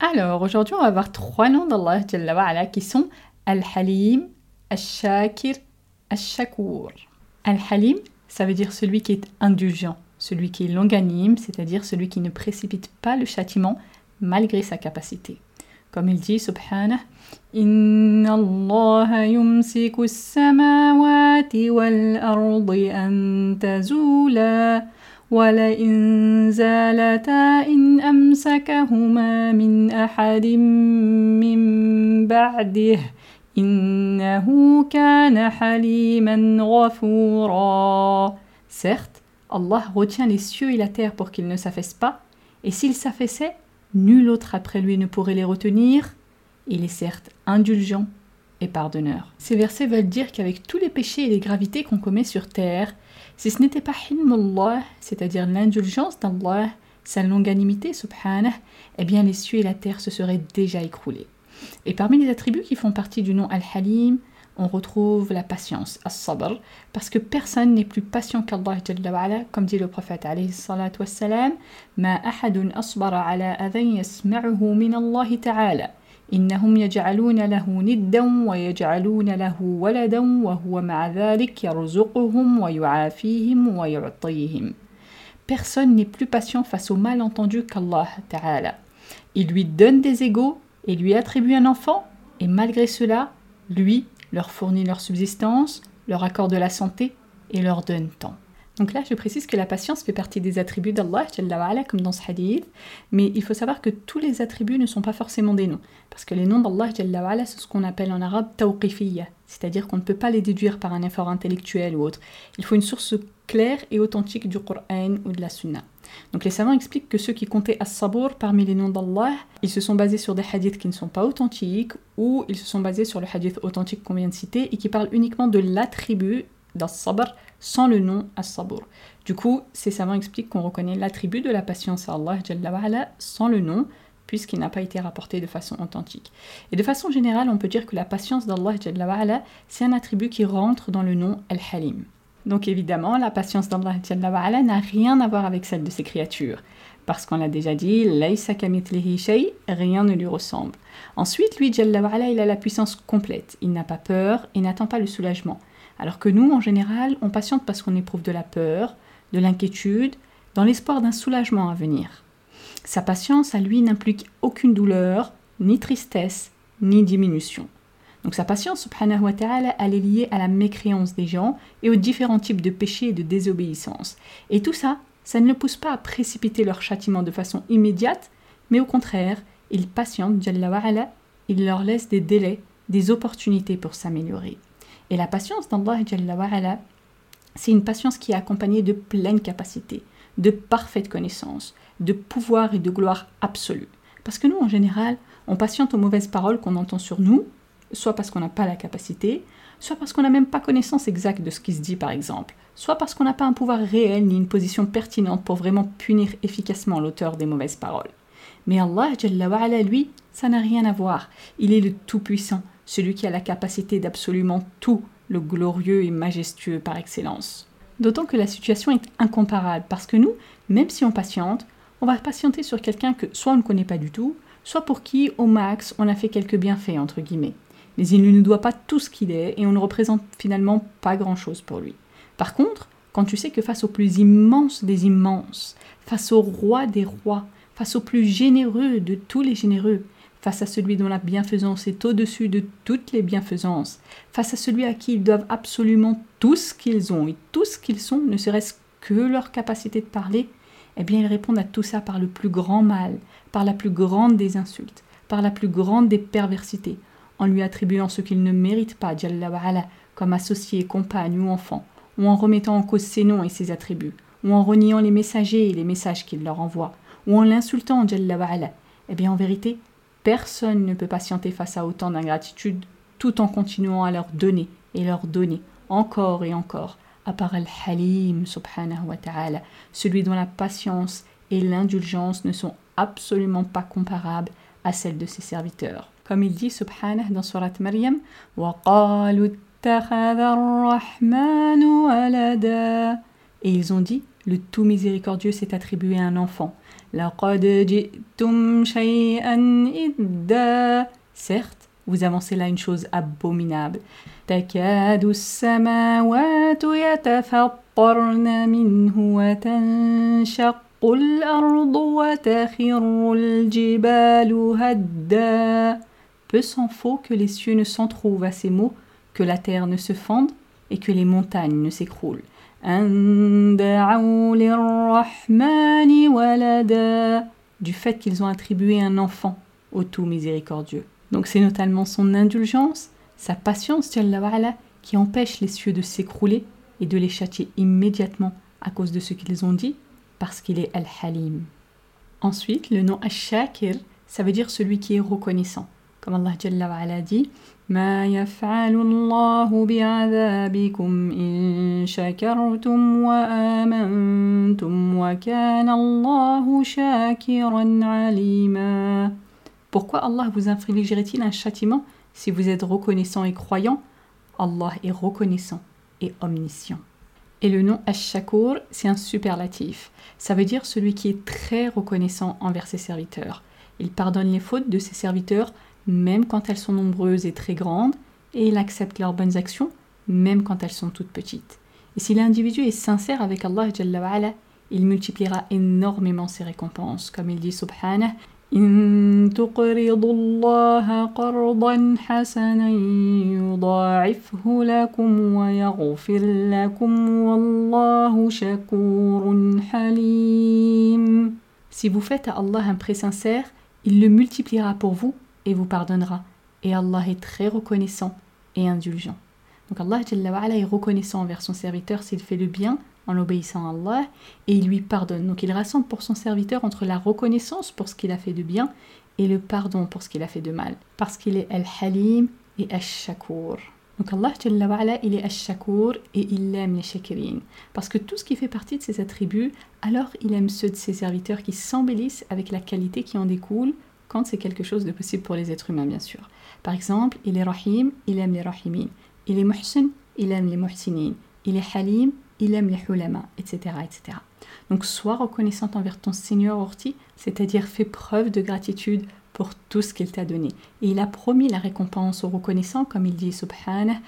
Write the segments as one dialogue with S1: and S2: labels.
S1: Alors, aujourd'hui, on va voir trois noms d'Allah qui sont Al-Halim, Al-Shakir, Al-Shakur. Al-Halim, ça veut dire celui qui est indulgent, celui qui est longanime, c'est-à-dire celui qui ne précipite pas le châtiment malgré sa capacité. Comme il dit, subhanah, Allah yumsiku samawati wal ardi an tazula ولئن زالتا إن أمسكهما من أحد من بعده إنه كان حليما غفورا Certes, Allah retient les cieux et la terre pour qu'ils ne s'affaissent pas, et s'ils s'affaissaient, nul autre après lui ne pourrait les retenir. Il est certes indulgent et pardonneur. Ces versets veulent dire qu'avec tous les péchés et les gravités qu'on commet sur terre, si ce n'était pas hilmullah, c'est-à-dire l'indulgence d'Allah, sa longanimité, subhanah, eh bien les cieux et la terre se seraient déjà écroulés. Et parmi les attributs qui font partie du nom Al-Halim, on retrouve la patience, as-sabr, parce que personne n'est plus patient qu'Allah, comme dit le prophète alayhi salatu wassalam, ma ahadun asbara ala adhan yasma'uhu min Allah ta'ala. إنهم يجعلون له ندا ويجعلون له ولدا وهو مع ذلك يرزقهم ويعافيهم ويعطيهم Personne n'est plus patient face au malentendu qu'Allah Ta'ala. Il lui donne des égaux et lui attribue un enfant, et malgré cela, lui leur fournit leur subsistance, leur accorde la santé et leur donne tant. Donc là, je précise que la patience fait partie des attributs d'Allah, comme dans ce hadith, mais il faut savoir que tous les attributs ne sont pas forcément des noms, parce que les noms d'Allah, c'est ce qu'on appelle en arabe tawqifiyya, c'est-à-dire qu'on ne peut pas les déduire par un effort intellectuel ou autre. Il faut une source claire et authentique du Coran ou de la Sunna. Donc les savants expliquent que ceux qui comptaient as-sabur parmi les noms d'Allah, ils se sont basés sur des hadiths qui ne sont pas authentiques ou ils se sont basés sur le hadith authentique qu'on vient de citer et qui parlent uniquement de l'attribut d'as-sabr sans le nom as-sabur. Du coup, ces savants expliquent qu'on reconnaît l'attribut de la patience à Allah sans le nom puisqu'il n'a pas été rapporté de façon authentique. Et de façon générale, on peut dire que la patience d'Allah c'est un attribut qui rentre dans le nom Al-Halim. Donc évidemment, la patience d'Allah n'a rien à voir avec celle de ses créatures. Parce qu'on l'a déjà dit, rien ne lui ressemble. Ensuite, lui, il a la puissance complète. Il n'a pas peur et n'attend pas le soulagement. Alors que nous, en général, on patiente parce qu'on éprouve de la peur, de l'inquiétude, dans l'espoir d'un soulagement à venir. Sa patience, à lui, n'implique aucune douleur, ni tristesse, ni diminution. Donc sa patience, subhanahu wa ta'ala, elle est liée à la mécréance des gens et aux différents types de péchés et de désobéissance. Et tout ça, ça ne le pousse pas à précipiter leur châtiment de façon immédiate, mais au contraire, il patiente, il leur laisse des délais, des opportunités pour s'améliorer. Et la patience d'Allah, c'est une patience qui est accompagnée de pleine capacité, de parfaite connaissance, de pouvoir et de gloire absolue. Parce que nous, en général, on patiente aux mauvaises paroles qu'on entend sur nous, soit parce qu'on n'a pas la capacité, soit parce qu'on n'a même pas connaissance exacte de ce qui se dit par exemple, soit parce qu'on n'a pas un pouvoir réel ni une position pertinente pour vraiment punir efficacement l'auteur des mauvaises paroles. Mais Allah, lui, ça n'a rien à voir. Il est le Tout-Puissant, celui qui a la capacité d'absolument tout, le glorieux et majestueux par excellence. D'autant que la situation est incomparable, parce que nous, même si on patiente, on va patienter sur quelqu'un que soit on ne connaît pas du tout, soit pour qui, au max, on a fait quelques bienfaits, entre guillemets. Mais il ne nous doit pas tout ce qu'il est, et on ne représente finalement pas grand-chose pour lui. Par contre, quand tu sais que face au plus immense des immenses, face au roi des rois, face au plus généreux de tous les généreux, face à celui dont la bienfaisance est au-dessus de toutes les bienfaisances, face à celui à qui ils doivent absolument tout ce qu'ils ont et tout ce qu'ils sont, ne serait-ce que leur capacité de parler, eh bien ils répondent à tout ça par le plus grand mal, par la plus grande des insultes, par la plus grande des perversités, en lui attribuant ce qu'il ne mérite pas, comme associé, compagne ou enfant, ou en remettant en cause ses noms et ses attributs, ou en reniant les messagers et les messages qu'il leur envoie, ou en l'insultant, eh bien en vérité, Personne ne peut patienter face à autant d'ingratitude tout en continuant à leur donner et leur donner encore et encore, à part Al-Halim subhanahu wa ta'ala, celui dont la patience et l'indulgence ne sont absolument pas comparables à celles de ses serviteurs. Comme il dit subhanahu dans Surat Maryam, et ils ont dit, le tout miséricordieux s'est attribué un enfant. Certes, vous avancez là une chose abominable. Peu s'en faut que les cieux ne s'entrouvent à ces mots, que la terre ne se fende et que les montagnes ne s'écroulent du fait qu'ils ont attribué un enfant au tout miséricordieux. Donc c'est notamment son indulgence, sa patience, qui empêche les cieux de s'écrouler et de les châtier immédiatement à cause de ce qu'ils ont dit, parce qu'il est Al-Halim. Ensuite, le nom Ash-Shakir, ça veut dire celui qui est reconnaissant. Comme Allah dit, ما يفعل الله بعذابكم إن شكرتم وآمنتم وكان الله شاكرا عليما Pourquoi Allah vous infligerait-il un châtiment si vous êtes reconnaissant et croyant Allah est reconnaissant et omniscient. Et le nom Ash-Shakur, c'est un superlatif. Ça veut dire celui qui est très reconnaissant envers ses serviteurs. Il pardonne les fautes de ses serviteurs même quand elles sont nombreuses et très grandes, et il accepte leurs bonnes actions, même quand elles sont toutes petites. Et si l'individu est sincère avec Allah, il multipliera énormément ses récompenses, comme il dit Subhanah. Si vous faites à Allah un prêt sincère, il le multipliera pour vous et vous pardonnera. Et Allah est très reconnaissant et indulgent. Donc Allah est reconnaissant envers son serviteur s'il fait le bien en obéissant à Allah et il lui pardonne. Donc il rassemble pour son serviteur entre la reconnaissance pour ce qu'il a fait de bien et le pardon pour ce qu'il a fait de mal. Parce qu'il est Al-Halim et Al-Shakur. Donc Allah il est Al-Shakur et il aime les shakirin. Parce que tout ce qui fait partie de ses attributs, alors il aime ceux de ses serviteurs qui s'embellissent avec la qualité qui en découle quand c'est quelque chose de possible pour les êtres humains, bien sûr. Par exemple, il est Rahim, il aime les Rahimin. Il est Muhsin, il aime les Muhsinin. Il est Halim, il aime les Hulama, etc., etc. Donc, sois reconnaissante envers ton Seigneur Orti, c'est-à-dire fais preuve de gratitude pour tout ce qu'il t'a donné. Et il a promis la récompense aux reconnaissants, comme il dit Subhanah,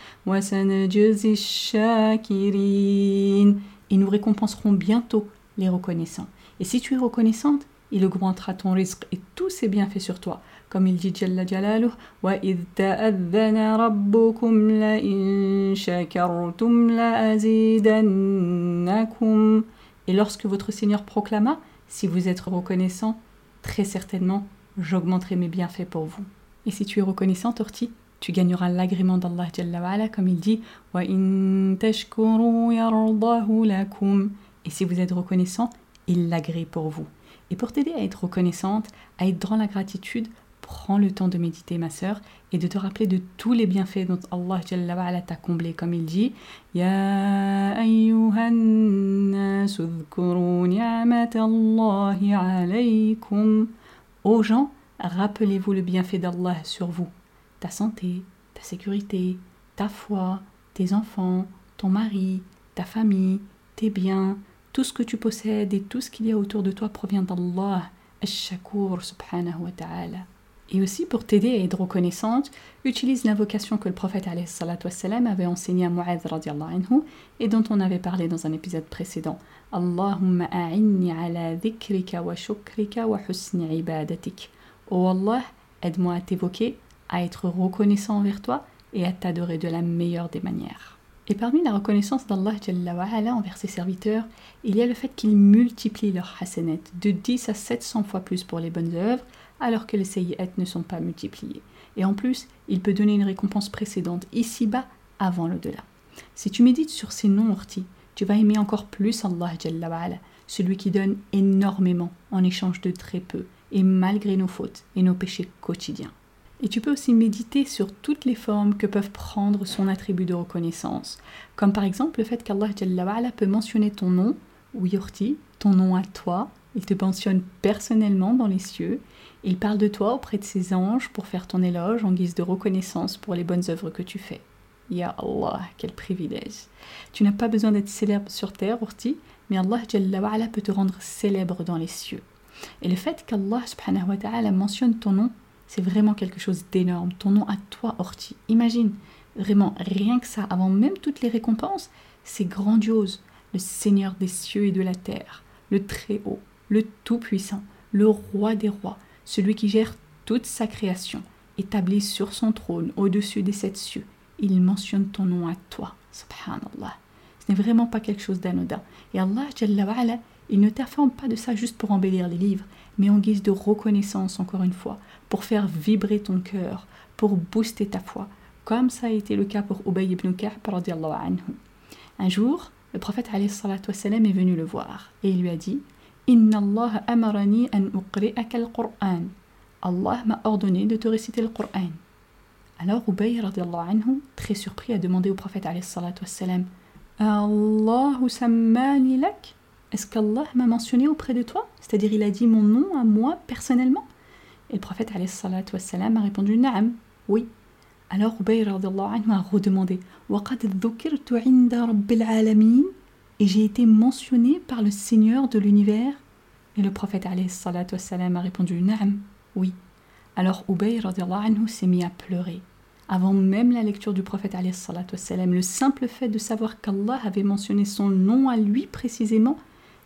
S1: et nous récompenserons bientôt les reconnaissants. Et si tu es reconnaissante, il augmentera ton risque et ses bienfaits sur toi. Comme il dit Et lorsque votre Seigneur proclama, si vous êtes reconnaissant, très certainement, j'augmenterai mes bienfaits pour vous. Et si tu es reconnaissant, Torti, tu gagneras l'agrément d'Allah Jalla comme il dit, Et si vous êtes reconnaissant, il l'agrée pour vous. Et pour t'aider à être reconnaissante, à être dans la gratitude, prends le temps de méditer, ma sœur, et de te rappeler de tous les bienfaits dont Allah t'a comblé, comme il dit Ya alaykum. Ô gens, rappelez-vous le bienfait d'Allah sur vous, ta santé, ta sécurité, ta foi, tes enfants, ton mari, ta famille, tes biens, tout ce que tu possèdes et tout ce qu'il y a autour de toi provient d'Allah, Ash-Shakur subhanahu wa ta'ala. Et aussi pour t'aider à être reconnaissante, utilise l'invocation que le prophète avait enseignée à Mu'adh anhu et dont on avait parlé dans un épisode précédent. Allahumma a'inni ala dhikrika wa shukrika wa husni ibadatik. Oh Allah, aide-moi à t'évoquer, à être reconnaissant envers toi et à t'adorer de la meilleure des manières. Et parmi la reconnaissance d'Allah envers ses serviteurs, il y a le fait qu'il multiplie leurs hasanat de 10 à 700 fois plus pour les bonnes œuvres, alors que les sayyi'at ne sont pas multipliés. Et en plus, il peut donner une récompense précédente ici-bas avant l'au-delà. Si tu médites sur ces noms ortis, tu vas aimer encore plus Allah celui qui donne énormément en échange de très peu, et malgré nos fautes et nos péchés quotidiens. Et tu peux aussi méditer sur toutes les formes que peuvent prendre son attribut de reconnaissance, comme par exemple le fait qu'Allah peut mentionner ton nom, ou yurti, ton nom à toi, il te mentionne personnellement dans les cieux, il parle de toi auprès de ses anges pour faire ton éloge en guise de reconnaissance pour les bonnes œuvres que tu fais. Ya Allah, quel privilège. Tu n'as pas besoin d'être célèbre sur terre, Urti, mais Allah peut te rendre célèbre dans les cieux. Et le fait qu'Allah mentionne ton nom c'est vraiment quelque chose d'énorme. Ton nom à toi, Orti. Imagine, vraiment, rien que ça, avant même toutes les récompenses, c'est grandiose. Le Seigneur des cieux et de la terre, le Très-Haut, le Tout-Puissant, le Roi des Rois, celui qui gère toute sa création, établi sur son trône au-dessus des sept cieux. Il mentionne ton nom à toi. Subhanallah. Ce n'est vraiment pas quelque chose d'anodin. Et Allah, il ne t'informe pas de ça juste pour embellir les livres, mais en guise de reconnaissance, encore une fois, pour faire vibrer ton cœur, pour booster ta foi, comme ça a été le cas pour Ubay ibn Ka'b. Un jour, le prophète wassalam, est venu le voir et il lui a dit Inna Allah amarani an uqri'aka al-Qur'an. Allah m'a ordonné de te réciter le Qur'an. Alors Ubay anhu, très surpris, a demandé au prophète wassalam Allahu sammani lak? Est-ce qu'Allah m'a mentionné auprès de toi? C'est-à-dire il a dit mon nom à moi personnellement? Et le prophète wassalam, a répondu Naam, oui. Alors Ubay a redemandé Et j'ai été mentionné par le Seigneur de l'univers? Et le prophète wassalam, a répondu Naam, oui. Alors Ubay s'est mis à pleurer. Avant même la lecture du prophète le simple fait de savoir qu'Allah avait mentionné son nom à lui précisément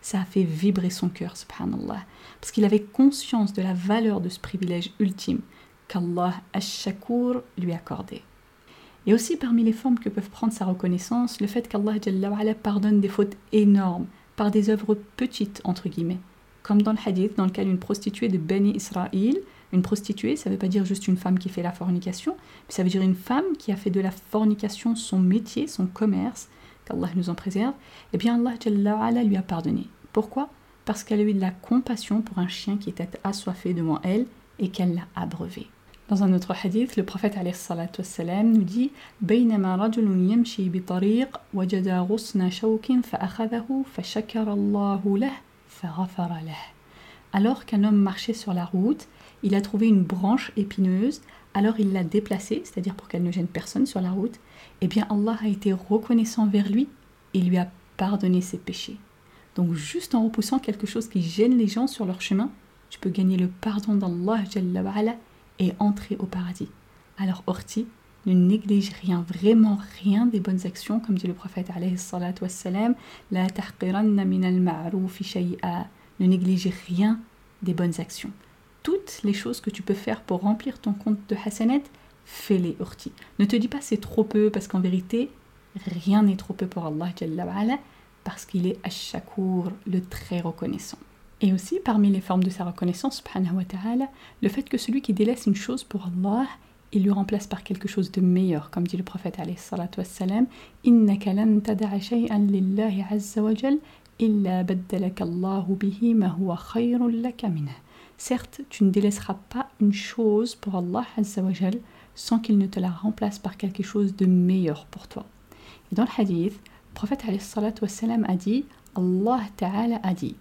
S1: ça a fait vibrer son cœur, subhanallah, parce qu'il avait conscience de la valeur de ce privilège ultime qu'Allah Ash-Shakur lui accordait. Et aussi parmi les formes que peuvent prendre sa reconnaissance, le fait qu'Allah pardonne des fautes énormes par des œuvres petites, entre guillemets. Comme dans le hadith dans lequel une prostituée de Beni Israël, une prostituée, ça ne veut pas dire juste une femme qui fait la fornication, mais ça veut dire une femme qui a fait de la fornication son métier, son commerce, qu'Allah nous en préserve, eh bien Allah lui a pardonné. Pourquoi Parce qu'elle a eu de la compassion pour un chien qui était assoiffé devant elle et qu'elle l'a abreuvé. Dans un autre hadith, le prophète wassalam, nous dit بينما رجل يمشي بطريق وجد غصن شوك فأخذه فشكر الله له فغفر له. Alors qu'un homme marchait sur la route, il a trouvé une branche épineuse, alors il l'a déplacée, c'est-à-dire pour qu'elle ne gêne personne sur la route. Eh bien Allah a été reconnaissant vers lui et lui a pardonné ses péchés. Donc juste en repoussant quelque chose qui gêne les gens sur leur chemin, tu peux gagner le pardon d'Allah et entrer au paradis. Alors Orti, ne néglige rien, vraiment rien des bonnes actions, comme dit le prophète La Ne néglige rien des bonnes actions. Toutes les choses que tu peux faire pour remplir ton compte de Hassanet, fais-les Orti. Ne te dis pas c'est trop peu, parce qu'en vérité, rien n'est trop peu pour Allah parce qu'il est Ash-Shakur, le très reconnaissant. Et aussi, parmi les formes de sa reconnaissance, wa ta'ala, le fait que celui qui délaisse une chose pour Allah, il lui remplace par quelque chose de meilleur, comme dit le prophète alayhi salatu wassalam, shay'an lillahi azza wa jal, illa baddalaka Allahu bihi ma huwa khayrun laka Certes, tu ne délaisseras pas une chose pour Allah azza wa sans qu'il ne te la remplace par quelque chose de meilleur pour toi. Et dans le hadith, prophète wassalam, a dit Allah Ta'ala a dit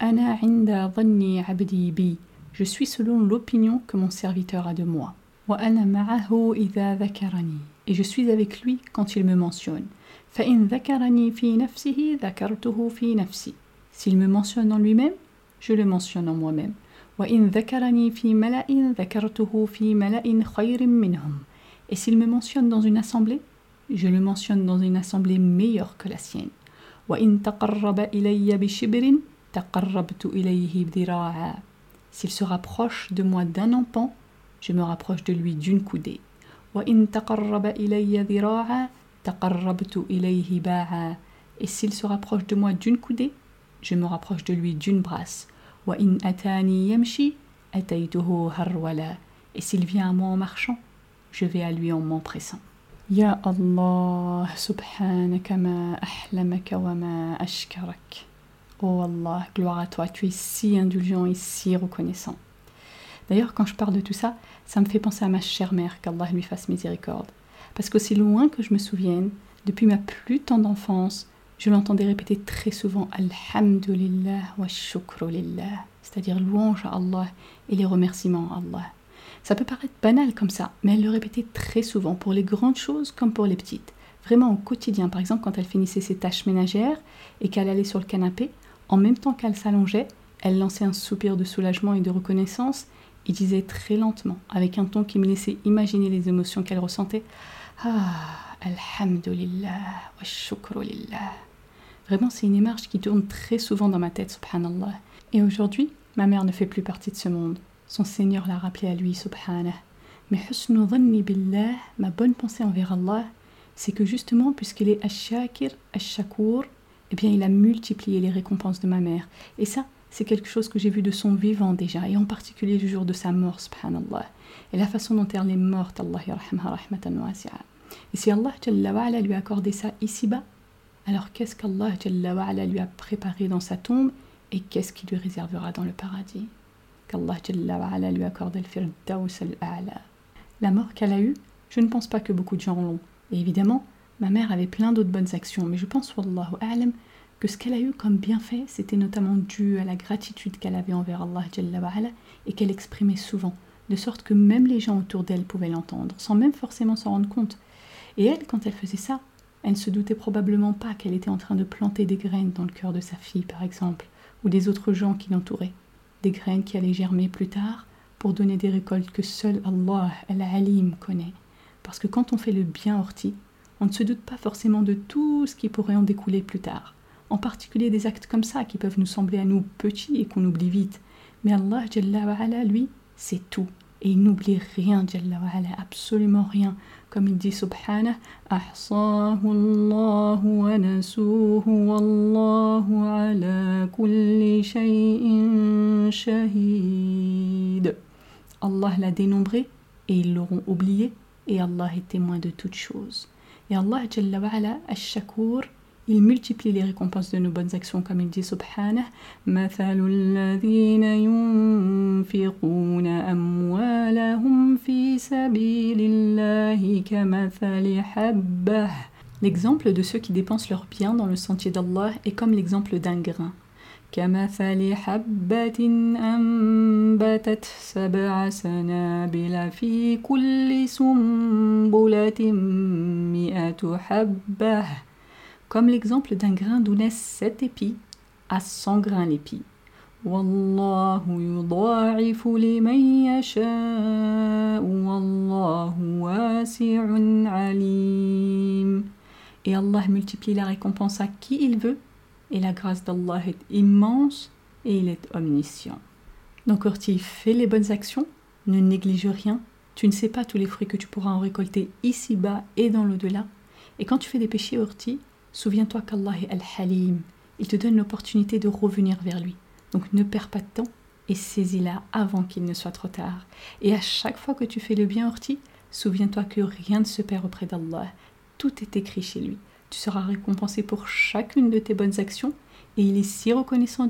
S1: Ana inda dhanni abdi bi Je suis selon l'opinion que mon serviteur a de moi. Wa ana ma'ahu idha dhakarani. et je suis avec lui quand il me mentionne. فإن ذكرني في نفسه ذكرته في نفسي. S'il me mentionne en lui-même, je le mentionne en moi-même. وإن ذكرني في ملأ ذكرته في ملأ خير منهم. Et s'il me mentionne dans une assemblée, je le mentionne dans une assemblée meilleure que la sienne. S'il se rapproche de moi d'un empan, je me rapproche de lui d'une coudée. Et s'il se rapproche de moi d'une coudée, je me rapproche de lui d'une brasse. Et s'il vient à moi en marchant, je vais à lui en m'empressant. Allah, subhanaka ma ahlamaka wa ma ashkarak. Oh Allah, gloire à toi, tu es si indulgent et si reconnaissant. D'ailleurs, quand je parle de tout ça, ça me fait penser à ma chère mère, qu'Allah lui fasse miséricorde. Parce qu'aussi loin que je me souvienne, depuis ma plus tendre enfance, je l'entendais répéter très souvent Alhamdulillah wa lillah, c'est-à-dire louange à Allah et les remerciements à Allah. Ça peut paraître banal comme ça, mais elle le répétait très souvent pour les grandes choses comme pour les petites. Vraiment au quotidien, par exemple quand elle finissait ses tâches ménagères et qu'elle allait sur le canapé, en même temps qu'elle s'allongeait, elle lançait un soupir de soulagement et de reconnaissance et disait très lentement, avec un ton qui me laissait imaginer les émotions qu'elle ressentait Ah, Alhamdulillah, wa shukrulillah. Vraiment, c'est une image qui tourne très souvent dans ma tête, subhanallah. Et aujourd'hui, ma mère ne fait plus partie de ce monde. Son Seigneur l'a rappelé à lui, subhanah. Mais husnu billah, ma bonne pensée envers Allah, c'est que justement, puisqu'il est ash-shakir, ash-shakur, eh bien, il a multiplié les récompenses de ma mère. Et ça, c'est quelque chose que j'ai vu de son vivant déjà, et en particulier le jour de sa mort, subhanallah. Et la façon dont elle est morte, Allah rahmatan Et si Allah lui a accordé ça ici-bas, alors qu'est-ce qu'Allah lui a préparé dans sa tombe et qu'est-ce qu'il lui réservera dans le paradis? Lui La mort qu'elle a eue, je ne pense pas que beaucoup de gens l'ont. Et évidemment, ma mère avait plein d'autres bonnes actions, mais je pense, wallahu a'lam, que ce qu'elle a eu comme bienfait, c'était notamment dû à la gratitude qu'elle avait envers Allah et qu'elle exprimait souvent, de sorte que même les gens autour d'elle pouvaient l'entendre, sans même forcément s'en rendre compte. Et elle, quand elle faisait ça, elle ne se doutait probablement pas qu'elle était en train de planter des graines dans le cœur de sa fille, par exemple, ou des autres gens qui l'entouraient. Des graines qui allaient germer plus tard pour donner des récoltes que seul Allah, Al-Alim, connaît. Parce que quand on fait le bien orti, on ne se doute pas forcément de tout ce qui pourrait en découler plus tard en particulier des actes comme ça qui peuvent nous sembler à nous petits et qu'on oublie vite. Mais Allah, lui, c'est tout. Et il n'oublie rien, Jalla absolument rien. Comme il dit Subhanah. Allah l'a dénombré et ils l'auront oublié et Allah est témoin de toutes choses. Et Allah, Jalla Ash-Shakur, il multiplie les récompenses de nos bonnes actions, comme il dit Subhanah. L'exemple de ceux qui dépensent leurs biens dans le sentier d'Allah est comme l'exemple d'un grain. كمثل حبة أنبتت سبع سنابل في كل سنبلة مئة حبة comme l'exemple d'un grain d'où naissent sept épis à cent grains l'épi. Et Allah multiplie la récompense à qui il veut, et la grâce d'Allah est immense et il est omniscient. Donc Orti, fais les bonnes actions, ne néglige rien, tu ne sais pas tous les fruits que tu pourras en récolter ici-bas et dans l'au-delà. Et quand tu fais des péchés Orti, Souviens-toi qu'Allah est Al-Halim. Il te donne l'opportunité de revenir vers lui. Donc ne perds pas de temps et saisis-la avant qu'il ne soit trop tard. Et à chaque fois que tu fais le bien, Orti, souviens-toi que rien ne se perd auprès d'Allah. Tout est écrit chez lui. Tu seras récompensé pour chacune de tes bonnes actions et il est si reconnaissant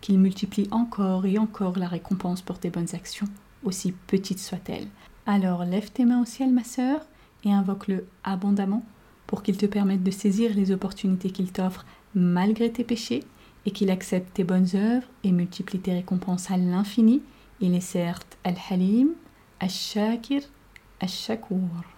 S1: qu'il multiplie encore et encore la récompense pour tes bonnes actions, aussi petites soient-elles. Alors lève tes mains au ciel, ma sœur, et invoque-le abondamment pour qu'il te permette de saisir les opportunités qu'il t'offre malgré tes péchés et qu'il accepte tes bonnes œuvres et multiplie tes récompenses à l'infini. Il est certes Al-Halim, Al-Shakir, Al-Shakur.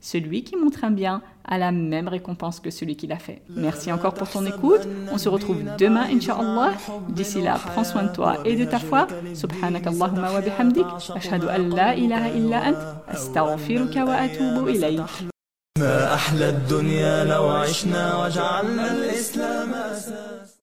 S1: celui qui montre un bien a la même récompense que celui qui l'a fait. Merci encore pour ton écoute. On se retrouve demain, Inch'Allah. D'ici là, prends soin de toi et de ta foi. Subhanak Allahumma wa bihamdik. Ashhadu an la ilaha illa ant. Astaghfiruka wa atubu ilayk. ما أحلى الدنيا لو عشنا وجعلنا الإسلام